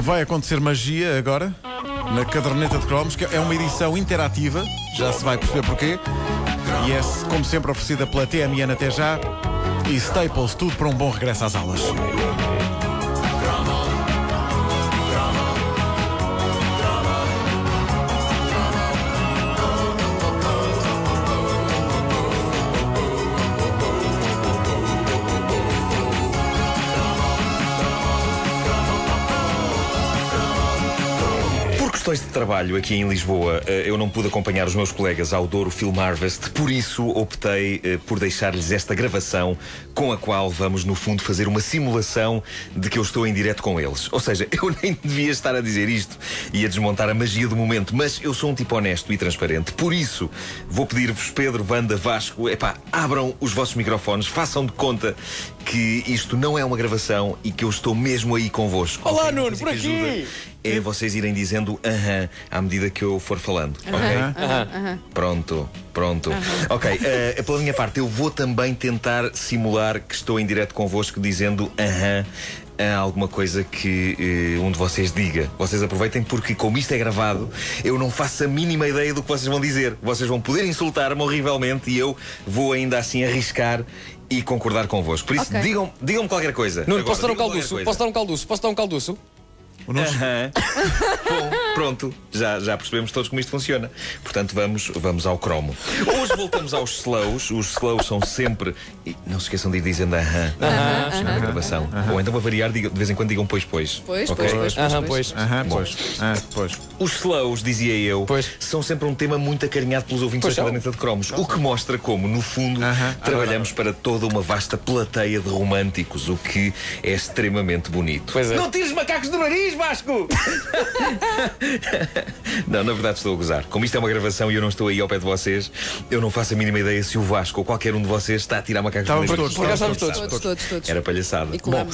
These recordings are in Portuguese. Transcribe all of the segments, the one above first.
Vai acontecer magia agora na caderneta de cromos, que é uma edição interativa, já se vai perceber porquê. E é, como sempre, oferecida pela TMN até já e Staples, tudo para um bom regresso às aulas. Questões de trabalho aqui em Lisboa, eh, eu não pude acompanhar os meus colegas ao Douro Film Harvest, por isso optei eh, por deixar-lhes esta gravação com a qual vamos, no fundo, fazer uma simulação de que eu estou em direto com eles. Ou seja, eu nem devia estar a dizer isto e a desmontar a magia do momento, mas eu sou um tipo honesto e transparente. Por isso, vou pedir-vos, Pedro, Wanda, Vasco, epá, abram os vossos microfones, façam de conta que isto não é uma gravação e que eu estou mesmo aí convosco. Olá? Nuno, por que aqui. ajuda É vocês irem dizendo aham à medida que eu for falando. Ok? Pronto, pronto. Ok, eh, pela minha parte, eu vou também tentar simular que estou em direto convosco dizendo aham a alguma coisa que eh, um de vocês diga. Vocês aproveitem porque, como isto é gravado, eu não faço a mínima ideia do que vocês vão dizer. Vocês vão poder insultar-me horrivelmente e eu vou ainda assim arriscar e concordar convosco. Por isso, Ok. digam- digam-me qualquer coisa. Nuno, Agora, posso dar um digam-me qualquer calduço? coisa. Posso dar um calduço? Posso dar um calduço? O Nuno- Aham. Bom, pronto, já, já percebemos todos como isto funciona. Portanto, vamos, vamos ao cromo. Hoje voltamos aos slows. Os slows são sempre. e não se esqueçam de ir dizendo aham na gravação. Ou então, para variar, digam- de vez em quando digam pois, pois. Pois, Ok? pois, pois, Aham, pois. pois. Aham, pois. Ah, pois. Os slows, dizia eu, Pois. são sempre um tema muito acarinhado pelos ouvintes Pois da são. caderneta de cromos. O que mostra como, no fundo, Aham. trabalhamos para toda uma vasta plateia de românticos, o que é extremamente bonito. Pois é. Não tires macacos do nariz, Vasco! não, na verdade estou a gozar. Como isto é uma gravação e eu não estou aí ao pé de vocês, eu não faço a mínima ideia se o Vasco ou qualquer um de vocês está a tirar Estávamos do nariz. todos, todos. todos. Todos, todos, todos. Era palhaçada. E Bom,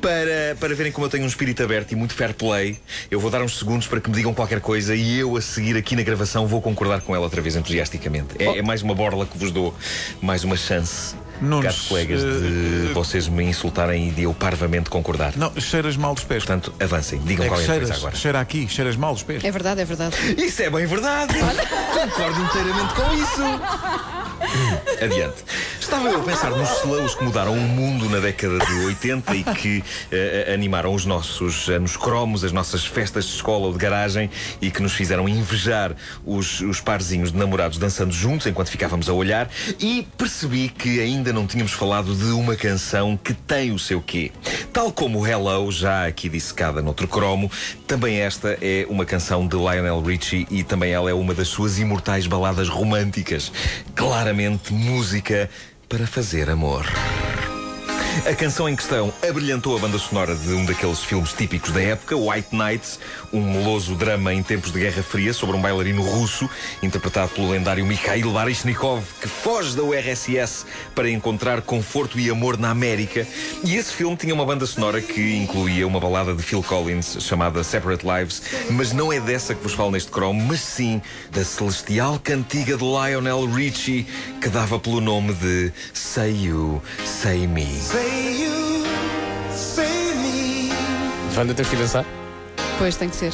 para, para verem como eu tenho um espírito aberto e muito fair play, eu vou dar uns segundos para que me digam qualquer coisa e eu, a seguir aqui na gravação, vou concordar com ela outra vez entusiasticamente. É, é mais uma borla que vos dou, mais uma chance, Nunes, caros colegas, de eh, vocês me insultarem e de eu parvamente concordar. Não, cheiras mal dos pés. Portanto, avancem, digam É qualquer coisa cheiras, agora. cheira aqui, cheiras mal dos pés. É verdade, é verdade. Isso é bem verdade! Concordo inteiramente com isso! Adiante. Estava eu a pensar nos slows que mudaram o mundo na década de 80 e que eh, animaram os nossos anos cromos, as nossas festas de escola ou de garagem e que nos fizeram invejar os, os parzinhos de namorados dançando juntos enquanto ficávamos a olhar e percebi que ainda não tínhamos falado de uma canção que tem o seu quê. Tal como Hello, já aqui dissecada noutro cromo, também esta é uma canção de Lionel Richie e também ela é uma das suas imortais baladas românticas. Claramente música para fazer amor. A canção em questão abrilhantou a banda sonora de um daqueles filmes típicos da época, White Nights, um meloso drama em tempos de Guerra Fria sobre um bailarino russo, interpretado pelo lendário Mikhail Baryshnikov, que foge da URSS para encontrar conforto e amor na América. E esse filme tinha uma banda sonora que incluía uma balada de Phil Collins chamada Separate Lives, mas não é dessa que vos falo neste cromo, mas sim da celestial cantiga de Lionel Richie, que dava pelo nome de Say You, Say Me. Wanda, temos que dançar? Pois tem que ser.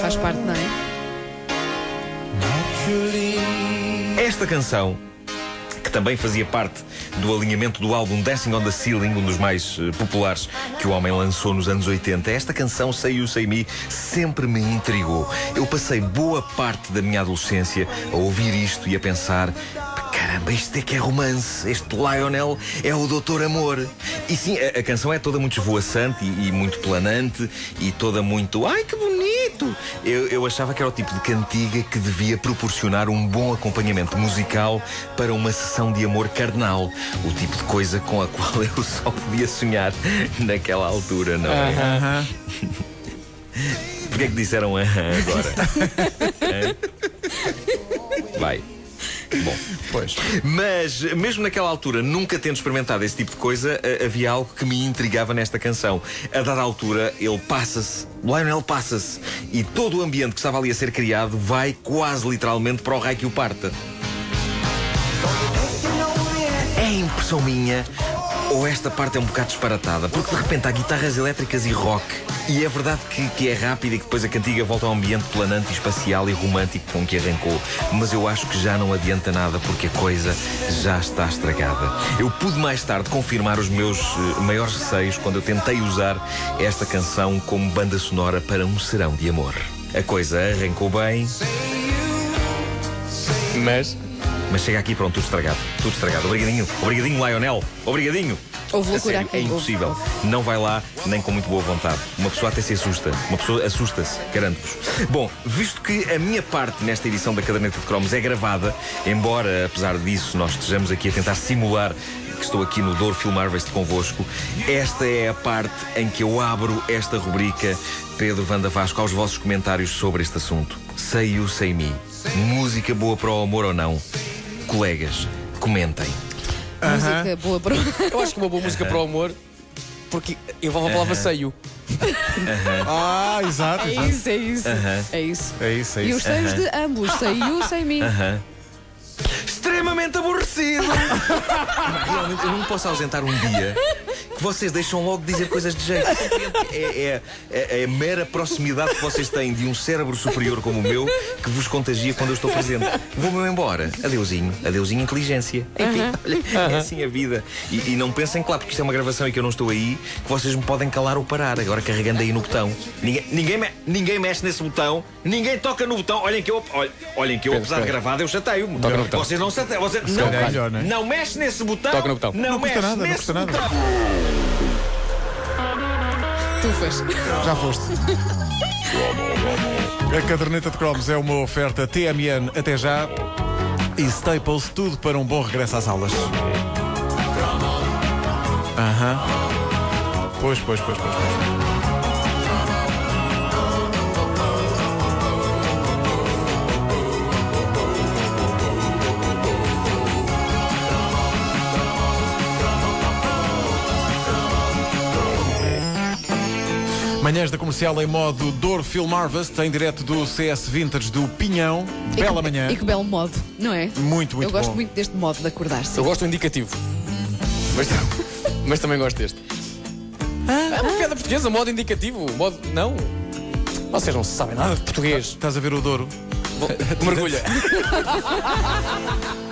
Faz parte, não é? Esta canção, que também fazia parte do alinhamento do álbum Dancing on the Ceiling, um dos mais eh, populares que o homem lançou nos anos 80, esta canção, Say You, Say Me, sempre me intrigou. Eu passei boa parte da minha adolescência a ouvir isto e a pensar. Caramba, isto é que é romance. Este Lionel é o Doutor Amor. E sim, a, a canção é toda muito esvoaçante e, e muito planante e toda muito. Ai que bonito! Eu, eu achava que era o tipo de cantiga que devia proporcionar um bom acompanhamento musical para uma sessão de amor carnal. O tipo de coisa com a qual eu só podia sonhar naquela altura, não é? Aham. Porquê é que disseram aham agora? Hã? Vai. Bom. Pois. Mas, mesmo naquela altura, nunca tendo experimentado esse tipo de coisa, havia algo que me intrigava nesta canção. A dada altura, ele passa-se, Lionel passa-se, e todo o ambiente que estava ali a ser criado vai quase literalmente para o raio que o parta. É impressão minha, Ou esta parte é um bocado disparatada, porque de repente há guitarras elétricas e rock. E é verdade que, que é rápida e que depois a cantiga volta ao ambiente planante, espacial e romântico com que arrancou. Mas eu acho que já não adianta nada porque a coisa já está estragada. Eu pude mais tarde confirmar os meus uh, maiores receios quando eu tentei usar esta canção como banda sonora para um serão de amor. A coisa arrancou bem. Mas. Mas chega aqui, pronto, tudo estragado. Tudo estragado. Obrigadinho. Obrigadinho, Lionel. Obrigadinho. Houve loucura sério, aqui. é impossível. Não vai lá, nem com muito boa vontade. Uma pessoa até se assusta. Uma pessoa assusta-se, garanto-vos. Bom, visto que a minha parte nesta edição da Caderneta de Cromos é gravada, embora, apesar disso, nós estejamos aqui a tentar simular que estou aqui no Douro Film Harvest convosco, esta é a parte em que eu abro esta rubrica Pedro Vanda Vasco aos vossos comentários sobre este assunto. Sei you, sei me. Música boa para o amor ou não? Colegas, comentem. Música boa para. Eu acho que uma boa música para o amor, porque envolve a palavra seio. Ah, exato, É exato. isso, é isso. Aham. É isso. É isso, é E isso. os seios de ambos, you, sei me. Aham. Extremamente aborrecido! Realmente, eu não posso ausentar um dia que vocês deixam logo dizer coisas de jeito. É, é, é, é a mera proximidade que vocês têm de um cérebro superior como o meu que vos contagia quando eu estou presente. Vou-me embora. Adeusinho. Adeusinho, inteligência. Enfim, olha, é assim a vida. E, e não pensem, claro, porque isto é uma gravação e que eu não estou aí, que vocês me podem calar ou parar, agora carregando aí no botão. Ninguém, ninguém, me- ninguém mexe nesse botão, ninguém toca no botão. Olhem que eu, olhem, olhem que eu apesar de gravado, eu chateio-me. Botão. Vocês não chateiam. Vocês, não, é não é? não mexe nesse botão. Toca no botão. Não, Não custa mexe nada, não nesse custa nada. Tufas. Já foste. A caderneta de cromos é uma oferta TMN até já e Staples, tudo para um bom regresso às aulas. Aham. Pois, pois, pois, pois. pois. Manhãs da comercial em modo Douro Film Harvest, em direto do CS Vintage do Pinhão. Bela e que, manhã. E que belo modo, não é? Muito, muito Eu gosto bom. muito deste modo de acordar-se. Eu gosto do indicativo. Mas, mas também gosto deste. É uma piada portuguesa, modo indicativo. Modo. Não. Vocês não sabem nada de português. Estás a ver o Douro? Mergulha.